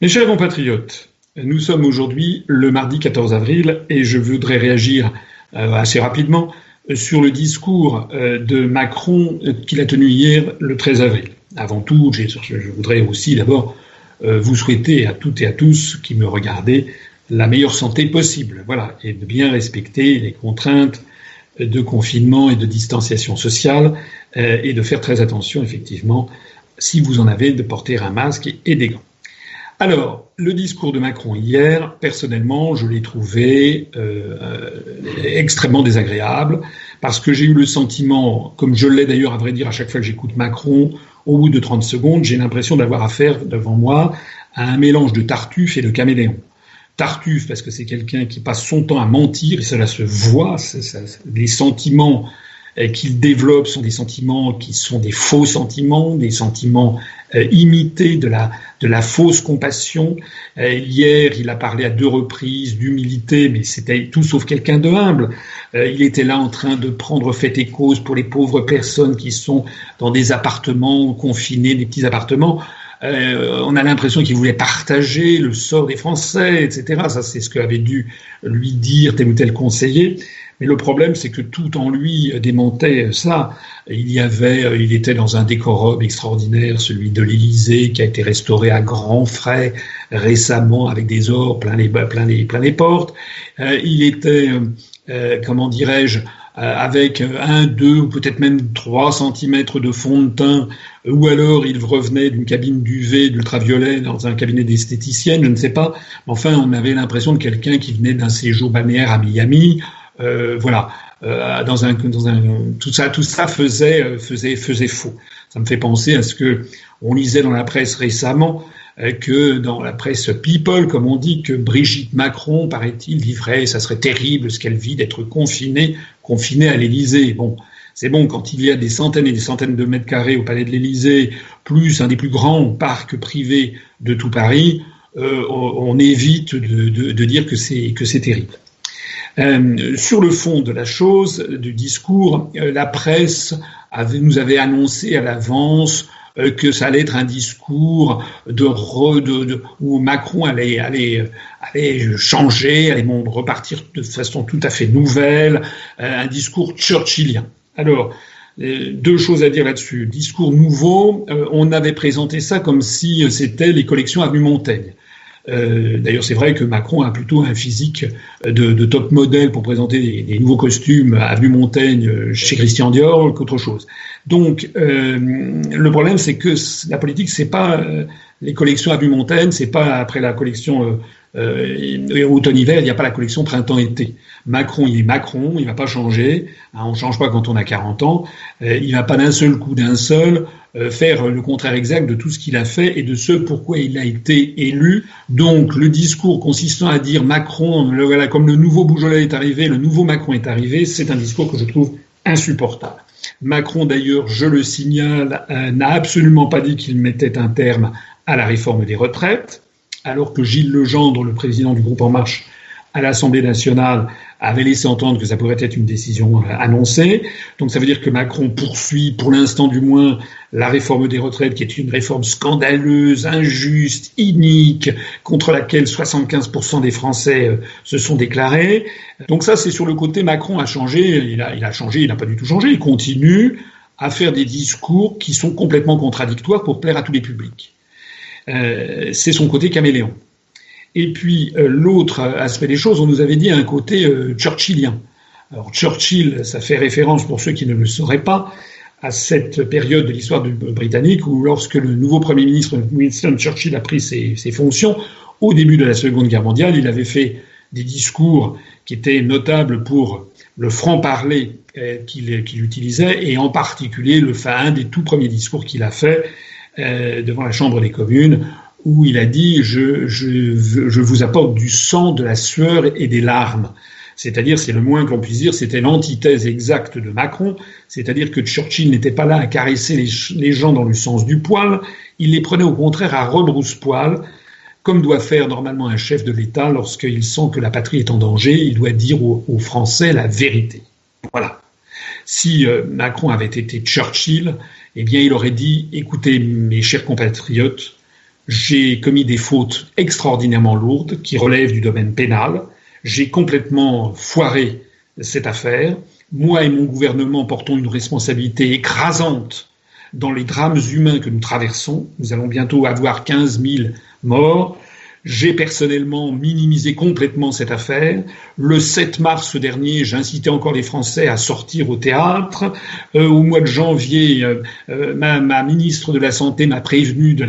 Mes chers compatriotes, nous sommes aujourd'hui le mardi 14 avril et je voudrais réagir euh, assez rapidement sur le discours euh, de Macron qu'il a tenu hier le 13 avril. Avant tout, je voudrais aussi d'abord euh, vous souhaiter à toutes et à tous qui me regardez la meilleure santé possible, voilà, et de bien respecter les contraintes de confinement et de distanciation sociale et de faire très attention effectivement si vous en avez de porter un masque et des gants. Alors, le discours de Macron hier, personnellement, je l'ai trouvé euh, extrêmement désagréable parce que j'ai eu le sentiment, comme je l'ai d'ailleurs à vrai dire à chaque fois que j'écoute Macron, au bout de 30 secondes, j'ai l'impression d'avoir affaire devant moi à un mélange de Tartuffe et de caméléon. Tartuffe parce que c'est quelqu'un qui passe son temps à mentir et cela se voit, les sentiments euh, qu'il développe sont des sentiments qui sont des faux sentiments, des sentiments euh, imités de la, de la fausse compassion. Euh, hier, il a parlé à deux reprises d'humilité, mais c'était tout sauf quelqu'un de humble. il était là en train de prendre fait et cause pour les pauvres personnes qui sont dans des appartements confinés, des petits appartements. on a l'impression qu'il voulait partager le sort des Français, etc. Ça, c'est ce qu'avait dû lui dire tel ou tel conseiller. Mais le problème, c'est que tout en lui démentait ça. Il y avait, euh, il était dans un décorum extraordinaire, celui de l'Élysée, qui a été restauré à grands frais récemment avec des ors plein les, plein les, plein les portes. Euh, il était, euh, comment dirais-je, avec un, deux ou peut-être même trois centimètres de fond de teint, ou alors il revenait d'une cabine d'UV d'ultraviolet dans un cabinet d'esthéticienne, je ne sais pas. Enfin, on avait l'impression de quelqu'un qui venait d'un séjour balnéaire à Miami, voilà, euh, dans un, dans un, tout ça, tout ça faisait, euh, faisait, faisait faux. Ça me fait penser à ce que on lisait dans la presse récemment que dans la presse People, comme on dit, que Brigitte Macron, paraît-il, vivrait, ça serait terrible ce qu'elle vit d'être confinée, confinée à l'Élysée. Bon, c'est bon quand il y a des centaines et des centaines de mètres carrés au palais de l'Élysée, plus un des plus grands parcs privés de tout Paris, euh, on, évite de, dire que c'est terrible. Euh, sur le fond de la chose, du discours, euh, la presse nous avait annoncé à l'avance euh, que ça allait être un discours de, de, où Macron allait, allait, allait changer, allait repartir de façon tout à fait nouvelle, un discours churchillien. Alors, deux choses à dire là-dessus. Discours nouveau, on avait présenté ça comme si c'était les collections Avenue Montaigne. Euh, d'ailleurs, c'est vrai que Macron a plutôt un physique de, top modèle pour présenter des, nouveaux costumes à vue Montaigne euh, chez Christian Dior qu'autre chose. Donc, euh, le problème, c'est que la politique, c'est pas les collections à vue Montaigne, c'est pas après la collection euh, automne-hiver, il n'y a pas la collection printemps-été. Macron, il est Macron, il ne va pas changer. Hein, on ne change pas quand on a 40 ans. il ne va pas d'un seul coup, d'un seul, euh, faire le contraire exact de tout ce qu'il a fait et de ce pourquoi il a été élu. Donc le discours consistant à dire Macron, voilà, comme le nouveau Boujolet est arrivé, le nouveau Macron est arrivé, c'est un discours que je trouve insupportable. Macron, d'ailleurs, je le signale, euh, n'a absolument pas dit qu'il mettait un terme à la réforme des retraites, alors que Gilles Legendre, le président du groupe En Marche, à l'Assemblée nationale avait laissé entendre que ça pourrait être une décision euh, annoncée. Donc ça veut dire que Macron poursuit, pour l'instant du moins, la réforme des retraites, qui est une réforme scandaleuse, injuste, inique, contre laquelle 75% des Français euh, se sont déclarés. Donc ça, c'est sur le côté Macron a changé. Il a, il a changé, il n'a pas du tout changé. Il continue à faire des discours qui sont complètement contradictoires pour plaire à tous les publics. Euh, c'est son côté caméléon. Et puis euh, l'autre aspect des choses, on nous avait dit un côté euh, churchillien. Alors Churchill, ça fait référence pour ceux qui ne le sauraient pas à cette période de l'histoire britannique où lorsque le nouveau Premier ministre Winston Churchill a pris ses, fonctions, au début de la Seconde Guerre mondiale, il avait fait des discours qui étaient notables pour le franc-parler qu'il utilisait, et en particulier le, un des tout premiers discours qu'il a fait devant la Chambre des communes, où il a dit je, je, je, vous apporte du sang, de la sueur et des larmes. C'est-à-dire, c'est le moins qu'on puisse dire, c'était l'antithèse exacte de Macron, c'est-à-dire que Churchill n'était pas là à caresser les, gens dans le sens du poil, il les prenait au contraire à rebrousse-poil, comme doit faire normalement un chef de l'État lorsqu'il sent que la patrie est en danger, il doit dire aux, Français la vérité. Si euh, Macron avait été Churchill, eh bien il aurait dit, écoutez mes chers compatriotes, j'ai commis des fautes extraordinairement lourdes qui relèvent du domaine pénal. J'ai complètement foiré cette affaire. Moi et mon gouvernement portons une responsabilité écrasante dans les drames humains que nous traversons. Nous allons bientôt avoir 15 000 morts. J'ai personnellement minimisé complètement cette affaire. Le 7 mars dernier, j'incitais encore les Français à sortir au théâtre. Euh, au mois de janvier, euh, euh, ma, ministre de la Santé m'a prévenu de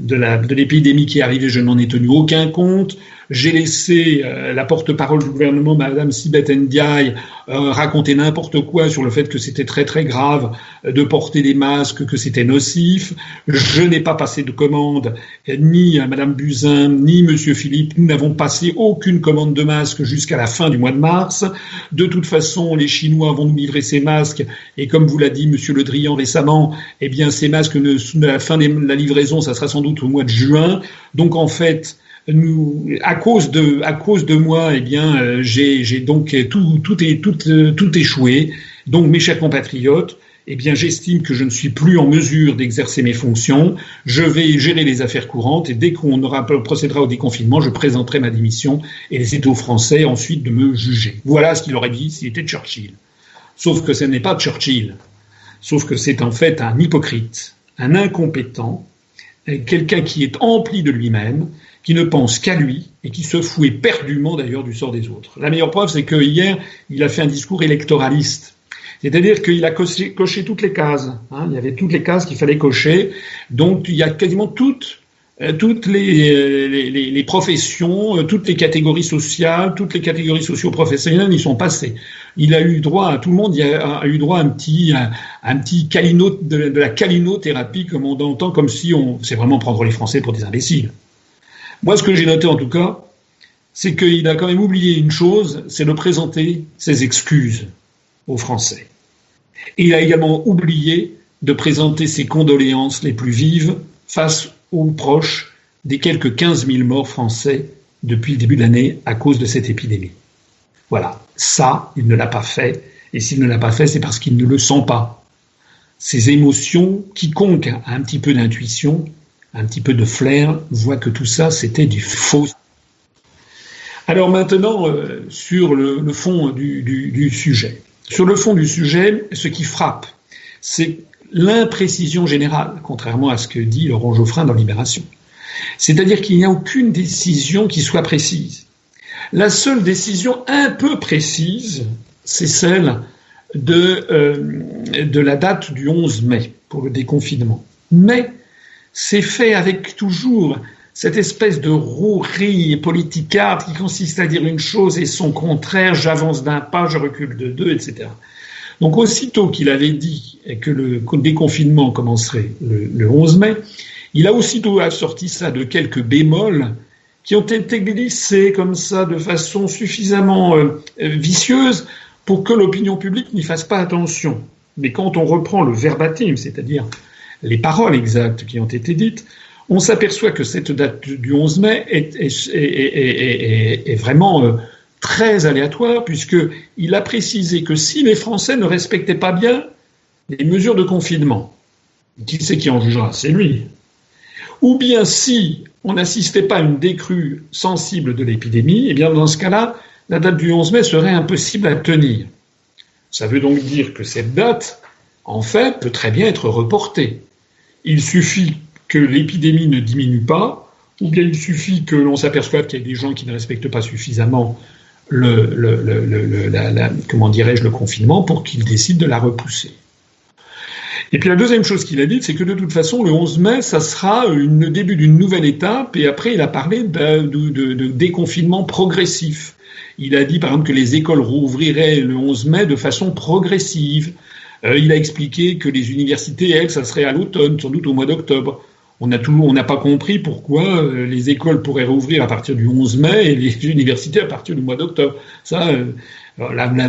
de l'épidémie qui est arrivée, je n'en ai tenu aucun compte. J'ai laissé euh, la porte-parole du gouvernement, Madame Sibeth Ndiaye, euh, raconter n'importe quoi sur le fait que c'était très très grave de porter des masques, que c'était nocif. Je n'ai pas passé de commande, ni à Madame Buzyn, ni Monsieur Philippe. Nous n'avons passé aucune commande de masques jusqu'à la fin du mois de mars. De toute façon, les Chinois vont nous livrer ces masques, et comme vous l'a dit Monsieur Le Drian récemment, eh bien ces masques, ne, à la fin de la livraison, ça sera sans doute au mois de juin. Donc en fait, à cause de, moi, eh bien, euh, j'ai donc tout, tout, tout, euh, tout échoué. Donc, mes chers compatriotes, eh bien, j'estime que je ne suis plus en mesure d'exercer mes fonctions. Je vais gérer les affaires courantes et dès qu'on procédera au déconfinement, je présenterai ma démission et c'est aux Français ensuite de me juger. Voilà ce qu'il aurait dit s'il était Churchill. Sauf que ce n'est pas Churchill. Sauf que c'est en fait un hypocrite, un incompétent, quelqu'un qui est empli de lui-même qui ne pense qu'à lui et qui se fout éperdument d'ailleurs du sort des autres. La meilleure preuve, c'est que hier, il a fait un discours électoraliste. C'est-à-dire qu'il a coché, toutes les cases. Hein. Il y avait toutes les cases qu'il fallait cocher. Donc il y a quasiment toutes, euh, toutes les, euh, professions, euh, toutes les catégories sociales, toutes les catégories socio-professionnelles y sont passées. Il a eu droit à tout le monde, il a, eu droit à un petit, un, petit calino, de, de la calinothérapie, comme on entend, comme si on, c'est vraiment prendre les Français pour des imbéciles. Moi, ce que j'ai noté en tout cas, c'est qu'il a quand même oublié une chose, c'est de présenter ses excuses aux Français. Et il a également oublié de présenter ses condoléances les plus vives face aux proches des quelques 15 000 morts français depuis le début de l'année à cause de cette épidémie. Voilà, ça, il ne l'a pas fait, et s'il ne l'a pas fait, c'est parce qu'il ne le sent pas. Ces émotions, quiconque a un petit peu d'intuition, un petit peu de flair, voit que tout ça, c'était du faux. Alors maintenant, euh, sur le, fond du, sujet. Sur le fond du sujet, ce qui frappe, c'est l'imprécision générale, contrairement à ce que dit Laurent Geoffrin dans Libération. C'est-à-dire qu'il n'y a aucune décision qui soit précise. La seule décision un peu précise, c'est celle de, euh, de la date du 11 mai pour le déconfinement. Mais c'est fait avec toujours cette espèce de rouerie politicarde qui consiste à dire une chose et son contraire, j'avance d'un pas, je recule de deux, etc. Donc aussitôt qu'il avait dit que le déconfinement commencerait le, 11 mai, il a aussitôt assorti ça de quelques bémols qui ont été glissés comme ça de façon suffisamment euh, vicieuse pour que l'opinion publique n'y fasse pas attention. Mais quand on reprend le verbatim, c'est-à-dire les paroles exactes qui ont été dites, on s'aperçoit que cette date du 11 mai est, vraiment euh, très aléatoire, puisqu'il a précisé que si les Français ne respectaient pas bien les mesures de confinement, qui c'est qui en jugera? C'est lui. Ou bien si on n'assistait pas à une décrue sensible de l'épidémie, eh bien dans ce cas-là, la date du 11 mai serait impossible à tenir. Ça veut donc dire que cette date, en fait, peut très bien être reportée. Il suffit que l'épidémie ne diminue pas, ou bien il suffit que l'on s'aperçoive qu'il y a des gens qui ne respectent pas suffisamment le, comment le confinement pour qu'ils décident de la repousser. Et puis la deuxième chose qu'il a dit, c'est que de toute façon, le 11 mai, ça sera le début d'une nouvelle étape, et après il a parlé de, de, déconfinement progressif. Il a dit par exemple que les écoles rouvriraient le 11 mai de façon progressive. Euh, il a expliqué que les universités, elles, ça serait à l'automne, sans doute au mois d'octobre. On n'a pas compris pourquoi euh, les écoles pourraient rouvrir à partir du 11 mai et les universités à partir du mois d'octobre. Ça, euh,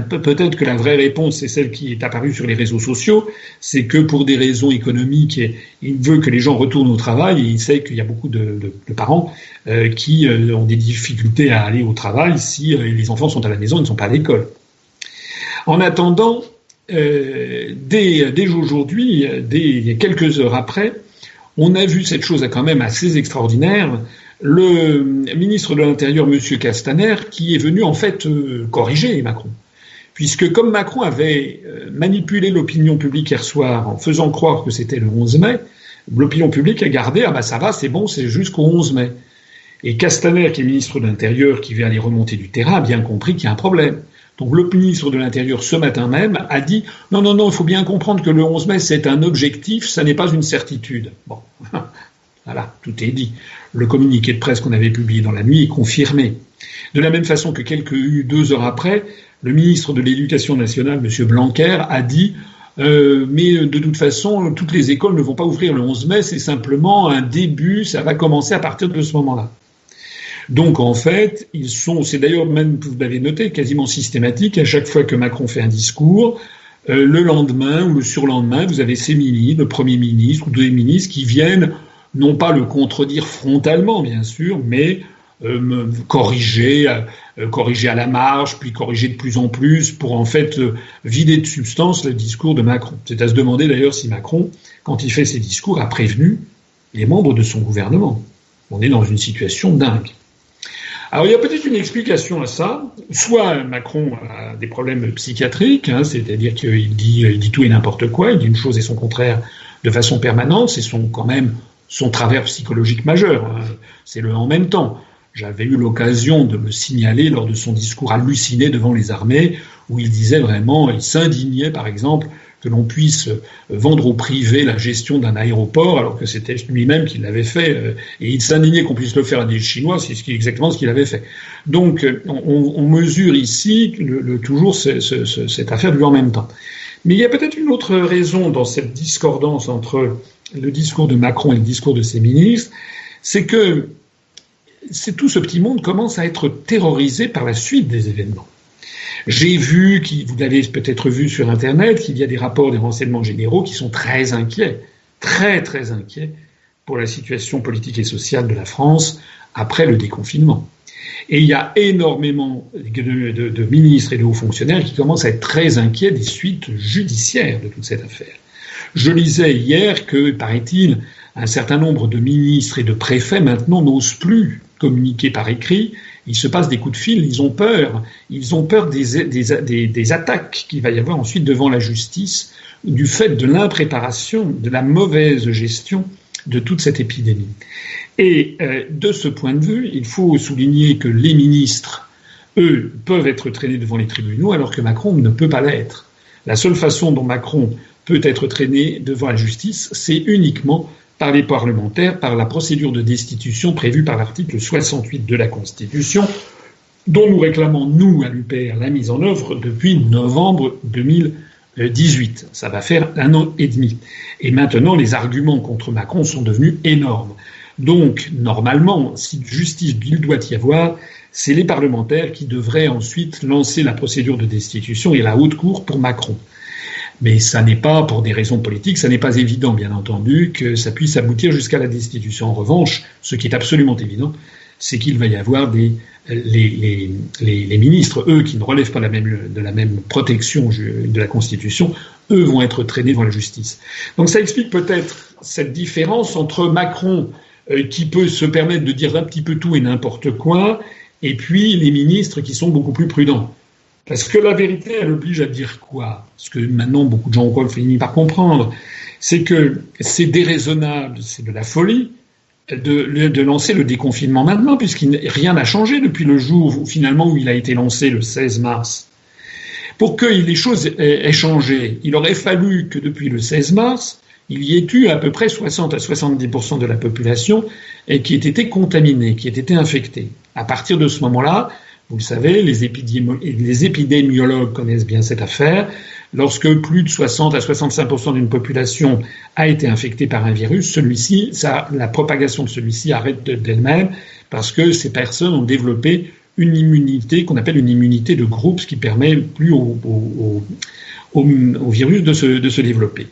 peut-être que la vraie réponse, c'est celle qui est apparue sur les réseaux sociaux, c'est que pour des raisons économiques, il veut que les gens retournent au travail et il sait qu'il y a beaucoup de, parents qui ont des difficultés à aller au travail si les enfants sont à la maison et ne sont pas à l'école. En attendant, euh, dès, aujourd'hui, dès quelques heures après, on a vu cette chose quand même assez extraordinaire. Le ministre de l'Intérieur, M. Castaner, qui est venu en fait euh, corriger Macron. Puisque comme Macron avait euh, manipulé l'opinion publique hier soir en faisant croire que c'était le 11 mai, l'opinion publique a gardé, ah bah ça va, c'est bon, c'est jusqu'au 11 mai. Et Castaner, qui est ministre de l'Intérieur, qui vient aller remonter du terrain, a bien compris qu'il y a un problème. Donc le ministre de l'Intérieur, ce matin même, a dit non, non, non, il faut bien comprendre que le 11 mai, c'est un objectif, ça n'est pas une certitude. Bon, voilà, tout est dit. Le communiqué de presse qu'on avait publié dans la nuit est confirmé. De la même façon que quelques deux heures après, le ministre de l'Éducation nationale, M. Blanquer, a dit euh, mais de toute façon, toutes les écoles ne vont pas ouvrir le 11 mai, c'est simplement un début, ça va commencer à partir de ce moment-là. Donc en fait, ils sont, c'est d'ailleurs même, vous l'avez noté, quasiment systématique, à chaque fois que Macron fait un discours, euh, le lendemain ou le surlendemain, vous avez ces ministres, le Premier ministre ou deux ministres qui viennent non pas le contredire frontalement, bien sûr, mais euh, corriger, euh, corriger à la marge, puis corriger de plus en plus pour en fait vider de substance le discours de Macron. C'est à se demander d'ailleurs si Macron, quand il fait ses discours, a prévenu les membres de son gouvernement. On est dans une situation dingue. Alors il y a peut-être une explication à ça. Soit Macron a des problèmes psychiatriques, hein, c'est-à-dire qu'il dit, il dit tout et n'importe quoi, il dit une chose et son contraire de façon permanente, c'est son quand même son travers psychologique majeur. Hein. C'est le en même temps. J'avais eu l'occasion de le signaler lors de son discours halluciné devant les armées, où il disait vraiment, il s'indignait par exemple que l'on puisse euh, vendre au privé la gestion d'un aéroport, alors que c'était lui-même qui l'avait fait, euh, et il s'indignait qu'on puisse le faire à des Chinois, c'est exactement ce qu'il avait fait. Donc euh, on, mesure ici toujours cette affaire du en même temps. Mais il y a peut-être une autre raison dans cette discordance entre le discours de Macron et le discours de ses ministres, c'est que tout ce petit monde commence à être terrorisé par la suite des événements. J'ai vu, vous l'avez peut-être vu sur Internet, qu'il y a des rapports des renseignements généraux qui sont très inquiets, très très inquiets pour la situation politique et sociale de la France après le déconfinement. Et il y a énormément de, ministres et de hauts fonctionnaires qui commencent à être très inquiets des suites judiciaires de toute cette affaire. Je lisais hier que, paraît-il, un certain nombre de ministres et de préfets maintenant n'osent plus communiquer par écrit il se passe des coups de fil, ils ont peur. Ils ont peur des, attaques qu'il va y avoir ensuite devant la justice du fait de l'impréparation, de la mauvaise gestion de toute cette épidémie. Et euh, de ce point de vue, il faut souligner que les ministres, eux, peuvent être traînés devant les tribunaux alors que Macron ne peut pas l'être. La seule façon dont Macron peut être traîné devant la justice, c'est uniquement par les parlementaires par la procédure de destitution prévue par l'article 68 de la Constitution, dont nous réclamons, nous, à l'UPR, la mise en œuvre depuis novembre 2018. Ça va faire un an et demi. Et maintenant, les arguments contre Macron sont devenus énormes. Donc, normalement, si justice il doit y avoir, c'est les parlementaires qui devraient ensuite lancer la procédure de destitution et la haute cour pour Macron. Mais ça n'est pas, pour des raisons politiques, ça n'est pas évident, bien entendu, que ça puisse aboutir jusqu'à la destitution. En revanche, ce qui est absolument évident, c'est qu'il va y avoir des, les, ministres, eux, qui ne relèvent pas de la même protection de la Constitution, eux vont être traînés devant la justice. Donc ça explique peut-être cette différence entre Macron, euh, qui peut se permettre de dire un petit peu tout et n'importe quoi, et puis les ministres qui sont beaucoup plus prudents. Parce que la vérité, elle oblige à dire quoi? Ce que maintenant beaucoup de gens ont fini par comprendre, c'est que c'est déraisonnable, c'est de la folie de, lancer le déconfinement maintenant, puisqu'il rien n'a changé depuis le jour finalement où il a été lancé le 16 mars. Pour que les choses aient, changé, il aurait fallu que depuis le 16 mars, il y ait eu à peu près 60 à 70% de la population qui ait été contaminée, qui ait été infectée. À partir de ce moment-là, vous le savez, les, épidémiologues connaissent bien cette affaire. Lorsque plus de 60 à 65% d'une population a été infectée par un virus, celui-ci, la propagation de celui-ci arrête d'elle-même parce que ces personnes ont développé une immunité qu'on appelle une immunité de groupe, ce qui permet plus au, virus de se, développer.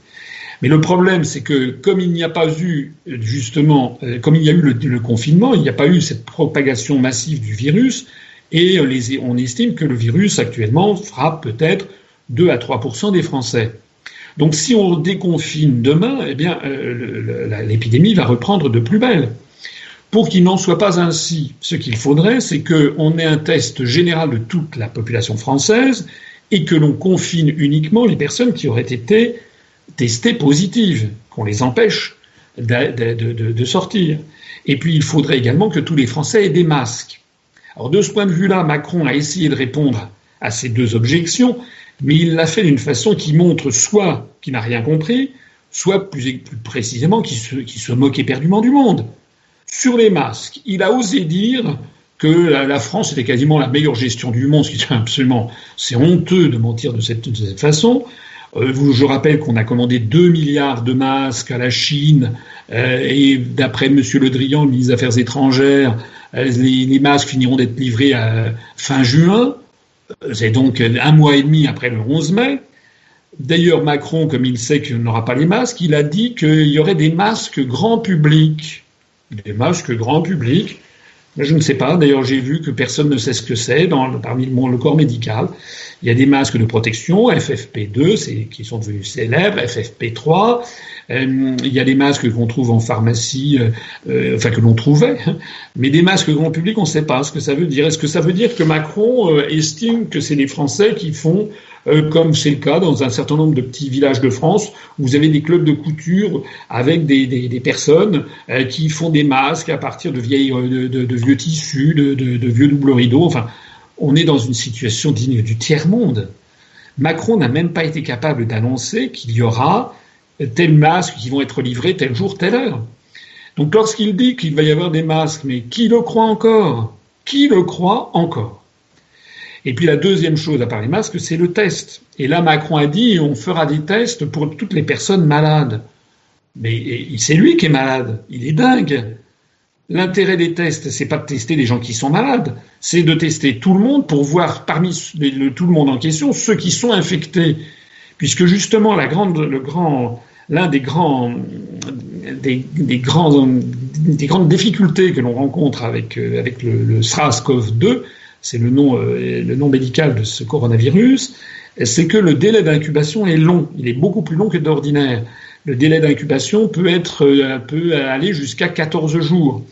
Mais le problème, c'est que comme il n'y a pas eu, justement, euh, comme il y a eu le confinement, il n'y a pas eu cette propagation massive du virus, et on estime que le virus actuellement frappe peut-être 2 à 3 des Français. Donc si on déconfine demain, eh bien l'épidémie va reprendre de plus belle. Pour qu'il n'en soit pas ainsi, ce qu'il faudrait, c'est qu'on ait un test général de toute la population française et que l'on confine uniquement les personnes qui auraient été testées positives, qu'on les empêche de, sortir. Et puis il faudrait également que tous les Français aient des masques. Alors de ce point de vue-là, Macron a essayé de répondre à ces deux objections, mais il l'a fait d'une façon qui montre soit qu'il n'a rien compris, soit plus, précisément qu'il se, moque éperdument du monde. Sur les masques, il a osé dire que la, France était quasiment la meilleure gestion du monde, ce qui est absolument, honteux de mentir de cette, façon. Euh, je rappelle qu'on a commandé 2 milliards de masques à la Chine, euh, et d'après M. Le Drian, le ministre des Affaires étrangères, euh, les, masques finiront d'être livrés à fin juin. C'est donc un mois et demi après le 11 mai. D'ailleurs, Macron, comme il sait qu'il n'aura pas les masques, il a dit qu'il y aurait des masques grand public des masques grand public. Je ne sais pas. D'ailleurs, j'ai vu que personne ne sait ce que c'est parmi le, le corps médical. Il y a des masques de protection, FFP2, qui sont devenus célèbres, FFP3. Euh, il y a des masques qu'on trouve en pharmacie, euh, euh, enfin que l'on trouvait. Hein. Mais des masques grand public, on ne sait pas ce que ça veut dire. Est-ce que ça veut dire que Macron estime que c'est les Français qui font euh, comme c'est le cas dans un certain nombre de petits villages de France, où vous avez des clubs de couture avec des, des, des personnes euh, qui font des masques à partir de, vieilles, euh, de, de, vieux tissus, de, de, vieux double rideaux. Enfin, on est dans une situation digne du tiers-monde. Macron n'a même pas été capable d'annoncer qu'il y aura tel masque qui vont être livrés tel jour, telle heure. Donc lorsqu'il dit qu'il va y avoir des masques, mais qui le croit encore? Qui le croit encore? Et puis la deuxième chose à part les masques, c'est le test. Et là, Macron a dit on fera des tests pour toutes les personnes malades. Mais c'est lui qui est malade. Il est dingue. L'intérêt des tests, c'est pas de tester les gens qui sont malades, c'est de tester tout le monde pour voir parmi tout le monde en question ceux qui sont infectés. Puisque justement, la grande, le grand, l'un des grands, des, des, grandes difficultés que l'on rencontre avec, euh, le, le SRAS-CoV-2, c'est le nom, euh, le nom médical de ce coronavirus, c'est que le délai d'incubation est long. Il est beaucoup plus long que d'ordinaire. Le délai d'incubation peut être, euh, peut aller jusqu'à 14 jours.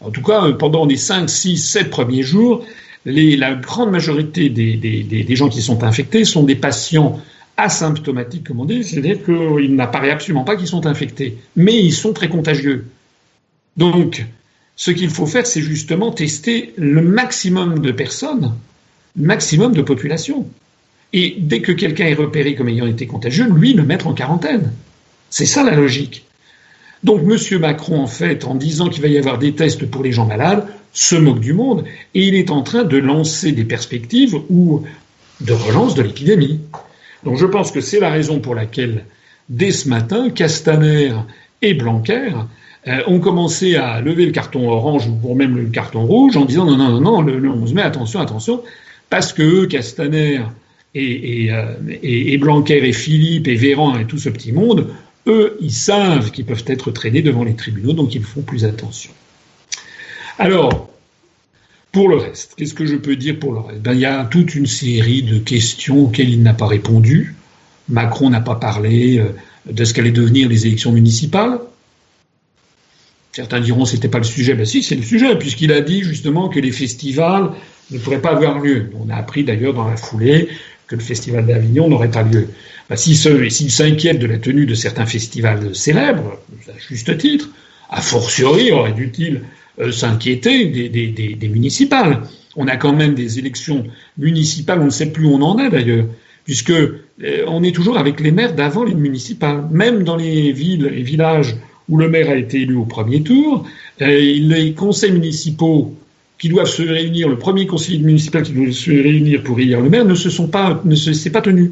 En tout cas, pendant les 5, 6, 7 premiers jours, la grande majorité des, gens qui sont infectés sont des patients asymptomatiques, comme on dit, c'est-à-dire qu'il n'apparaît absolument pas qu'ils sont infectés, mais ils sont très contagieux. Donc, ce qu'il faut faire, c'est justement tester le maximum de personnes, le maximum de population. Et dès que quelqu'un est repéré comme ayant été contagieux, lui le mettre en quarantaine. C'est ça la logique. Donc M. Macron, en fait, en disant qu'il va y avoir des tests pour les gens malades, se moque du monde et il est en train de lancer des perspectives ou de relance de l'épidémie. Donc je pense que c'est la raison pour laquelle, dès ce matin, Castaner et Blanquer euh, ont commencé à lever le carton orange ou même le carton rouge en disant non, non, non, non, le, le 11 mai, attention, attention, parce que eux, Castaner euh, et, Blanquer et Philippe et Véran et tout ce petit monde, eux, ils savent qu'ils peuvent être traînés devant les tribunaux, donc ils font plus attention. Alors, pour le reste, qu'est-ce que je peux dire pour le reste? Ben, Il y a toute une série de questions auxquelles il n'a pas répondu. Macron n'a pas parlé euh, de ce qu'allaient devenir les élections municipales. Certains diront c'était pas le sujet. Ben si, c'est le sujet, puisqu'il a dit justement que les festivals ne pourraient pas avoir lieu. On a appris d'ailleurs dans la foulée que le festival d'Avignon n'aurait pas lieu. Ben, s'il s'inquiète de la tenue de certains festivals célèbres, à juste titre, a fortiori aurait dû-il euh, s'inquiéter des, municipales. On a quand même des élections municipales, on ne sait plus où on en est d'ailleurs, puisque euh, on est toujours avec les maires d'avant les municipales. Même dans les villes et villages où le maire a été élu au premier tour, euh, les conseils municipaux qui doivent se réunir, le premier conseil municipal qui doit se réunir pour élire le maire, ne se sont pas, ne s'est pas tenu.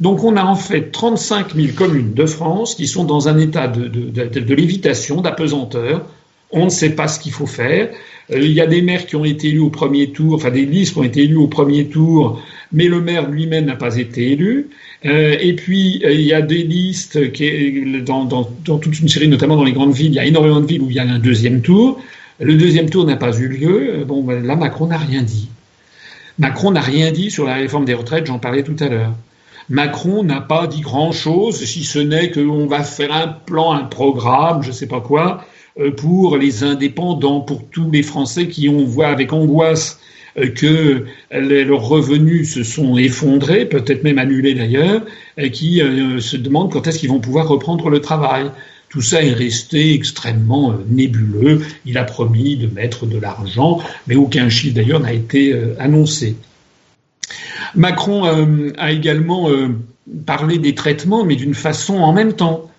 Donc on a en fait 35 000 communes de France qui sont dans un état de, lévitation, d'apesanteur. On ne sait pas ce qu'il faut faire. Euh, il y a des maires qui ont été élus au premier tour, enfin des listes qui ont été élus au premier tour, mais le maire lui-même n'a pas été élu. Euh, et puis, euh, il y a des listes dans, toute une série, notamment dans les grandes villes, il y a énormément de villes où il y a un deuxième tour. Le deuxième tour n'a pas eu lieu. Bon, là, Macron n'a rien dit. Macron n'a rien dit sur la réforme des retraites, j'en parlais tout à l'heure. Macron n'a pas dit grand-chose, si ce n'est qu'on va faire un plan, un programme, je ne sais pas quoi, euh, pour les indépendants, pour tous les Français qui ont voit avec angoisse euh, que leurs revenus se sont effondrés, peut-être même annulés d'ailleurs, et qui euh, se demandent quand est-ce qu'ils vont pouvoir reprendre le travail. Tout ça est resté extrêmement nébuleux. Il a promis de mettre de l'argent, mais aucun chiffre d'ailleurs n'a été annoncé. Macron euh, a également euh, parlé des traitements, mais d'une façon en même temps.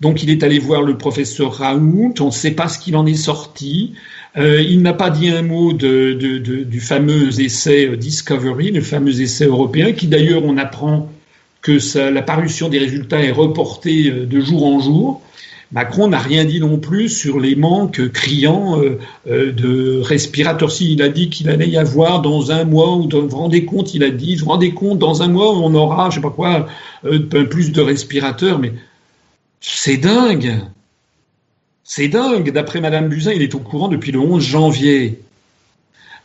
Donc il est allé voir le professeur Raoult, on ne sait pas ce qu'il en est sorti. Euh, il n'a pas dit un mot du fameux essai Discovery, le fameux essai européen, qui d'ailleurs on apprend que la parution des résultats est reportée de jour en jour. Macron n'a rien dit non plus sur les manques criants euh, euh, de respirateurs. Si il a dit qu'il allait y avoir dans un mois, ou vous vous rendez compte, il a dit, vous rendez compte, dans un mois, on aura, je sais pas quoi, euh, plus de respirateurs, mais c'est dingue. C'est dingue. D'après Madame Buzyn, il est au courant depuis le 11 janvier.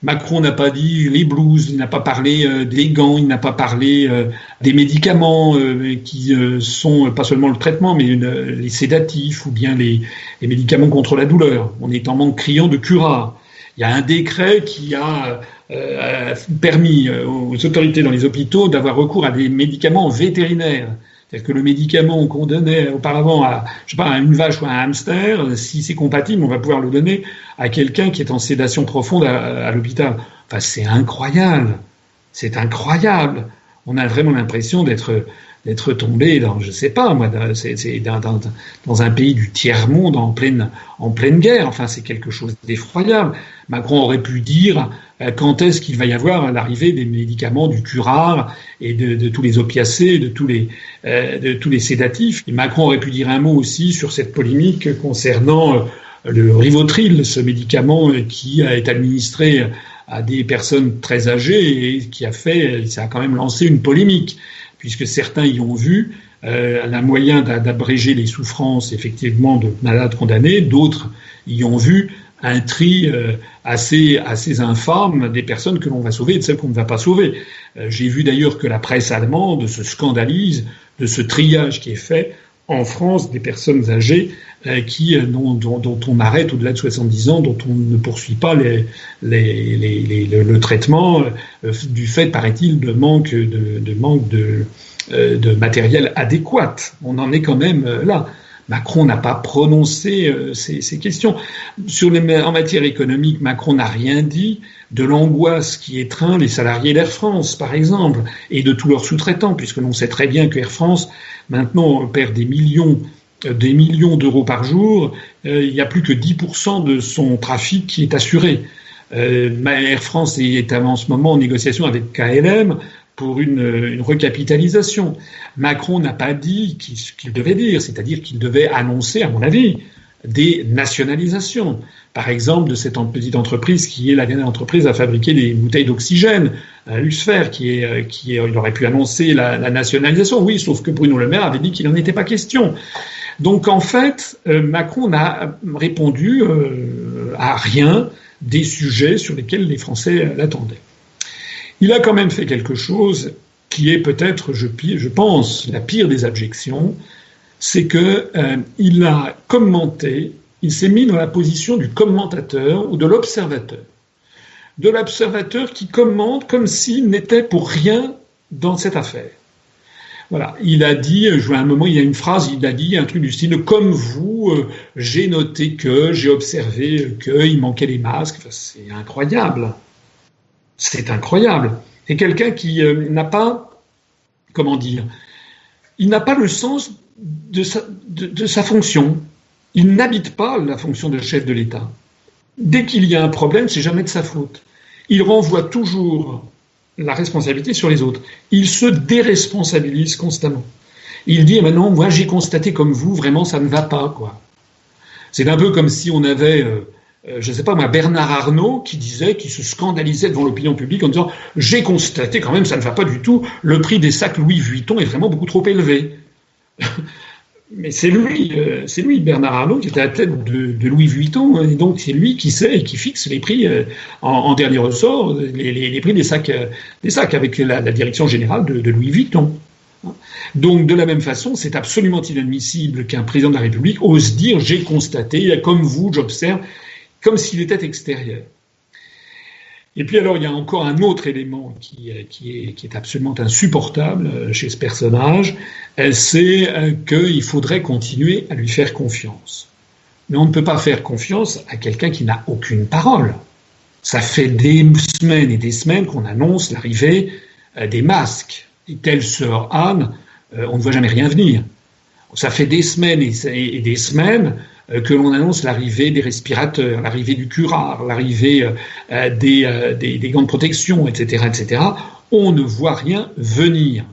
Macron n'a pas dit les blues, il n'a pas parlé euh, des gants, il n'a pas parlé euh, des médicaments euh, qui sont pas seulement le traitement, mais les sédatifs ou bien les, médicaments contre la douleur. On est en manque criant de cura. Il y a un décret qui a permis aux autorités dans les hôpitaux d'avoir recours à des médicaments vétérinaires. C'est-à-dire que le médicament qu'on donnait auparavant à, je sais pas, à une vache ou à un hamster, si c'est compatible, on va pouvoir le donner à quelqu'un qui est en sédation profonde à, l'hôpital. Enfin, c'est incroyable. C'est incroyable. On a vraiment l'impression d'être d'être tombé dans, je sais pas, moi, c'est dans, dans, un pays du tiers monde en pleine en pleine guerre. Enfin, c'est quelque chose d'effroyable. Macron aurait pu dire euh, quand est-ce qu'il va y avoir l'arrivée des médicaments du curare et de, tous les opiacés, de tous les, euh, sédatifs? Macron aurait pu dire un mot aussi sur cette polémique concernant euh, le Rivotril, ce médicament qui été administré à des personnes très âgées et qui a fait, ça a quand même lancé une polémique, puisque certains y ont vu un moyen d'abréger les souffrances effectivement de malades condamnés, d'autres y ont vu un tri euh, assez, assez infâme des personnes que l'on va sauver et de celles qu'on ne va pas sauver. Euh, j'ai vu d'ailleurs que la presse allemande se scandalise de ce triage qui est fait en France des personnes âgées euh, qui, dont, dont, on arrête au-delà de 70 ans, dont on ne poursuit pas les, les, les, le, traitement du fait, paraît-il, de manque de, de manque de, de matériel adéquat. On en est quand même là. Macron n'a pas prononcé euh, ces, questions. Sur les, en matière économique, Macron n'a rien dit de l'angoisse qui étreint les salariés d'Air France, par exemple, et de tous leurs sous-traitants, puisque l'on sait très bien que Air France, maintenant, perd des millions euh, des millions d'euros par jour, euh, il n'y a plus que 10% de son trafic qui est assuré. Air France est en ce moment en négociation avec KLM pour une, recapitalisation. Macron n'a pas dit ce qu'il devait dire, c'est-à-dire qu'il devait annoncer, à mon avis, des nationalisations. Par exemple, de cette petite entreprise qui est la dernière entreprise à fabriquer des bouteilles d'oxygène, Luxfer, qui est, euh, qui il aurait pu annoncer la, nationalisation. Oui, sauf que Bruno Le Maire avait dit qu'il n'en était pas question. Donc en fait, euh, Macron n'a répondu euh, à rien des sujets sur lesquels les Français l'attendaient. Il a quand même fait quelque chose qui est peut-être, je, pense, la pire des abjections, c'est que euh, il a commenté, il s'est mis dans la position du commentateur ou de l'observateur, de l'observateur qui commente comme s'il n'était pour rien dans cette affaire. Voilà, il a dit, je vois un moment, il y a une phrase, il a dit un truc du style comme vous, euh, j'ai noté que, j'ai observé qu'il manquait les masques. c'est incroyable. C'est incroyable. Et quelqu'un qui euh, n'a pas, comment dire, il n'a pas le sens de sa, fonction. Il n'habite pas la fonction de chef de l'État. Dès qu'il y a un problème, c'est jamais de sa faute. Il renvoie toujours la responsabilité sur les autres. Il se déresponsabilise constamment. Il dit maintenant, moi j'ai constaté comme vous, vraiment ça ne va pas quoi. C'est un peu comme si on avait euh, euh, je ne sais pas moi, Bernard Arnault qui disait, qui se scandalisait devant l'opinion publique en disant j'ai constaté quand même ça ne va pas du tout, le prix des sacs Louis Vuitton est vraiment beaucoup trop élevé. Mais c'est lui, euh, c'est lui, Bernard Arnault, qui était à la tête de, Louis Vuitton, hein, et donc c'est lui qui sait et qui fixe les prix euh, en, dernier ressort, les, prix des sacs, des sacs avec la, direction générale de, Louis Vuitton. Donc, de la même façon, c'est absolument inadmissible qu'un président de la République ose dire j'ai constaté, comme vous, j'observe, comme s'il était extérieur. Et puis alors, il y a encore un autre élément qui, qui, est, est, absolument insupportable euh, chez ce personnage, euh, c'est euh, qu'il faudrait continuer à lui faire confiance. Mais on ne peut pas faire confiance à quelqu'un qui n'a aucune parole. Ça fait des semaines et des semaines qu'on annonce l'arrivée des masques. Et telle sœur Anne, on ne voit jamais rien venir. Ça fait des semaines et des semaines euh, que l'on annonce l'arrivée des respirateurs, l'arrivée du curare, l'arrivée euh, euh, des, gants de protection, etc., etc., on ne voit rien venir.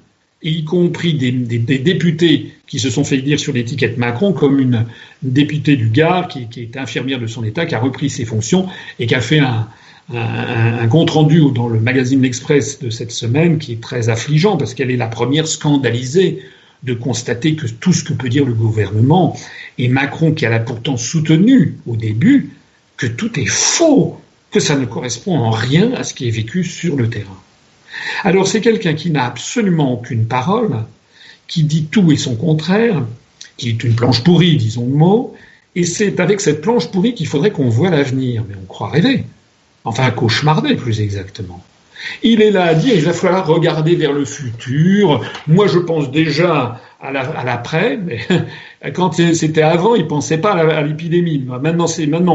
y compris des, députés qui se sont fait dire sur l'étiquette Macron comme une députée du Gard qui, est infirmière de son État, qui a repris ses fonctions et qui a fait un, un compte rendu dans le magazine L'Express de cette semaine qui est très affligeant parce qu'elle est la première scandalisée de constater que tout ce que peut dire le gouvernement, et Macron qui a pourtant soutenu au début que tout est faux, que ça ne correspond en rien à ce qui est vécu sur le terrain. Alors c'est quelqu'un qui n'a absolument aucune parole, qui dit tout et son contraire, qui est une planche pourrie, disons le mot, et c'est avec cette planche pourrie qu'il faudrait qu'on voit l'avenir, mais on croit rêver. Enfin, cauchemarder plus exactement. Il est là à dire il va falloir regarder vers le futur. Moi, je pense déjà à l'après, mais quand c'était avant, il pensait pas à l'épidémie. Maintenant,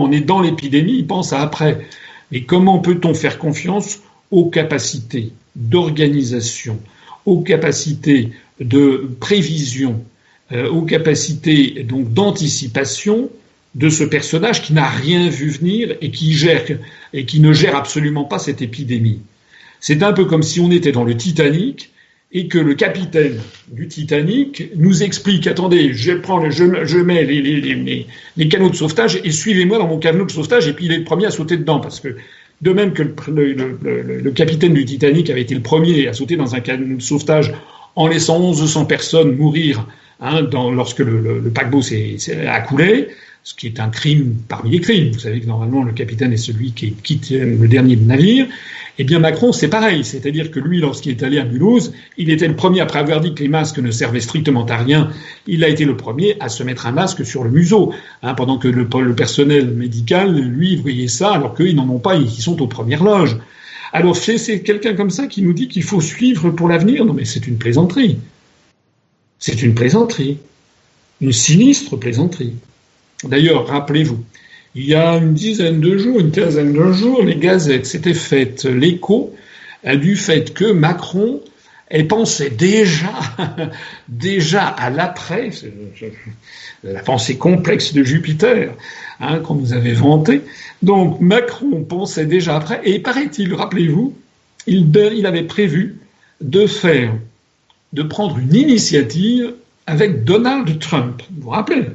on est dans l'épidémie, il pense à après. Mais comment peut-on faire confiance aux capacités d'organisation, aux capacités de prévision, euh, aux capacités donc d'anticipation de ce personnage qui n'a rien vu venir et qui ne gère absolument pas cette épidémie? C'est un peu comme si on était dans le Titanic et que le capitaine du Titanic nous explique attendez, je prends, je, je mets les, les, canaux de sauvetage et suivez-moi dans mon canot de sauvetage et puis il est le premier à sauter dedans. Parce que de même que le, capitaine du Titanic avait été le premier à sauter dans un canot de sauvetage en laissant 1100 personnes mourir hein, lorsque le, paquebot s'est coulé, ce qui est un crime parmi les crimes. Vous savez que normalement le capitaine est celui qui quitte le dernier navire. Eh bien, Macron, c'est pareil. C'est-à-dire que lui, lorsqu'il est allé à Mulhouse, il était le premier, après avoir dit que les masques ne servaient strictement à rien, il a été le premier à se mettre un masque sur le museau, hein, pendant que le, personnel médical, lui, voyait ça, alors qu'ils n'en ont pas, ils sont aux premières loges. Alors, c'est quelqu'un comme ça qui nous dit qu'il faut suivre pour l'avenir. Non, mais c'est une plaisanterie. C'est une plaisanterie. Une sinistre plaisanterie. D'ailleurs, rappelez-vous, il y a une dizaine de jours, une quinzaine de jours, les gazettes s'étaient faites l'écho du fait que Macron pensait déjà, déjà à l'après, la pensée complexe de Jupiter hein, qu'on nous avait vanté. Donc Macron pensait déjà après, et paraît-il, rappelez-vous, il, il avait prévu de faire, de prendre une initiative avec Donald Trump. Vous vous rappelez?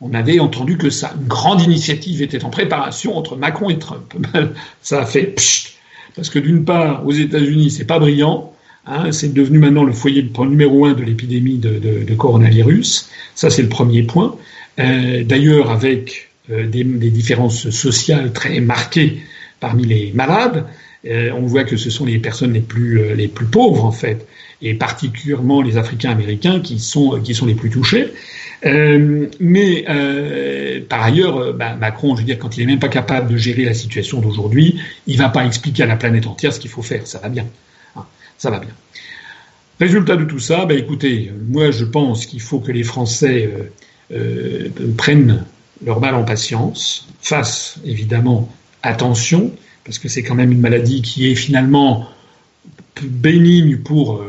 On avait entendu que ça, une grande initiative était en préparation entre Macron et Trump. ça a fait pchit, parce que d'une part, aux États-Unis, c'est pas brillant. Hein, c'est devenu maintenant le foyer numéro un de l'épidémie de, coronavirus. Ça, c'est le premier point. Euh, d'ailleurs, avec euh, des, différences sociales très marquées parmi les malades, euh, on voit que ce sont les personnes les plus, les plus pauvres, en fait, et particulièrement les Africains américains qui sont, qui sont les plus touchés. Euh, mais euh, par ailleurs, euh, bah, Macron, je veux dire, quand il n'est même pas capable de gérer la situation d'aujourd'hui, il ne va pas expliquer à la planète entière ce qu'il faut faire. Ça va bien. Hein, ça va bien. Résultat de tout ça, bah, écoutez, moi je pense qu'il faut que les Français prennent leur mal en patience, fassent évidemment attention, parce que c'est quand même une maladie qui est finalement bénigne pour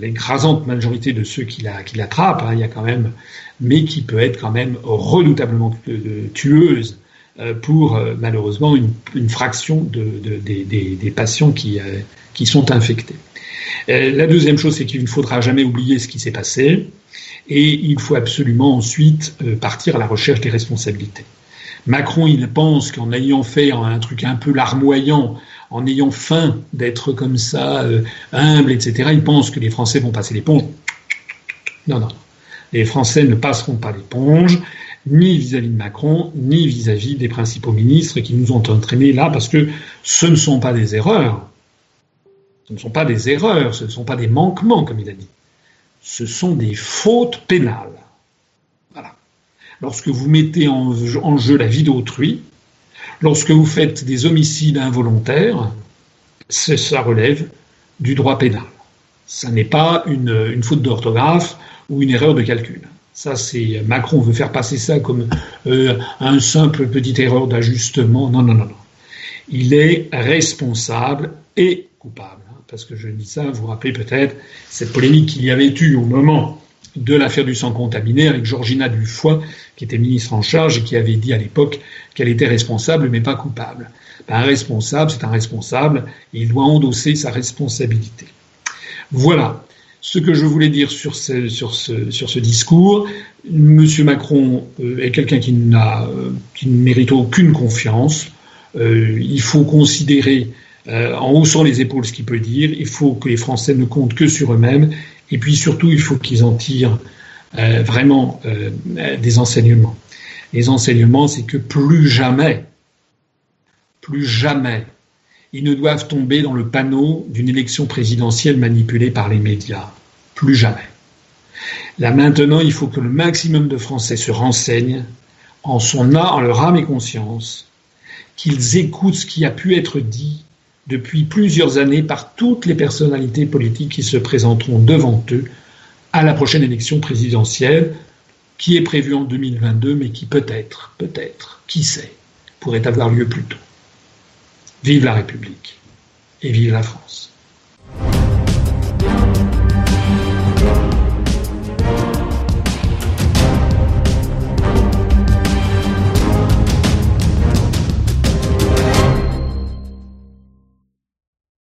l'écrasante majorité de ceux qui l'attrapent. Hein, il y a quand même mais qui peut être quand même redoutablement tueuse euh, pour euh, malheureusement une, fraction des, patients qui, euh, qui sont infectés. La deuxième chose, c'est qu'il ne faudra jamais oublier ce qui s'est passé et il faut absolument ensuite partir à la recherche des responsabilités. Macron, il pense qu'en ayant fait un truc un peu larmoyant, en ayant faim d'être comme ça, humble, etc., il pense que les Français vont passer l'éponge. Non, non. Les Français ne passeront pas l'éponge, ni vis-à-vis de Macron, ni vis-à-vis des principaux ministres qui nous ont entraînés là, parce que ce ne sont pas des erreurs. Ce ne sont pas des erreurs, ce ne sont pas des manquements, comme il a dit. ce sont des fautes pénales. Voilà. Lorsque vous mettez en jeu la vie d'autrui, lorsque vous faites des homicides involontaires, ça relève du droit pénal. Ça n'est pas une, faute d'orthographe ou une erreur de calcul. Ça, c'est Macron veut faire passer ça comme euh, un simple petite erreur d'ajustement. Non, non, non, non. Il est responsable et coupable. Hein, parce que je dis ça, vous vous rappelez peut-être cette polémique qu'il y avait eu au moment de l'affaire du sang contaminé avec Georgina Dufoy, qui était ministre en charge et qui avait dit à l'époque qu'elle était responsable mais pas coupable. Ben, un responsable, c'est un responsable et il doit endosser sa responsabilité. Voilà ce que je voulais dire sur ce, discours. Monsieur Macron euh, est quelqu'un euh, qui ne mérite aucune confiance. Euh, il faut considérer en haussant les épaules ce qu'il peut dire. Il faut que les Français ne comptent que sur eux-mêmes. Et puis surtout, il faut qu'ils en tirent vraiment des enseignements. Les enseignements, c'est que plus jamais, plus jamais, ils ne doivent tomber dans le panneau d'une élection présidentielle manipulée par les médias. Plus jamais. Là maintenant, il faut que le maximum de Français se renseignent en son âme, en leur âme et conscience, qu'ils écoutent ce qui a pu être dit depuis plusieurs années par toutes les personnalités politiques qui se présenteront devant eux à la prochaine élection présidentielle, qui est prévue en 2022, mais qui peut-être, peut-être, qui sait, pourrait avoir lieu plus tôt. Vive la République et vive la France.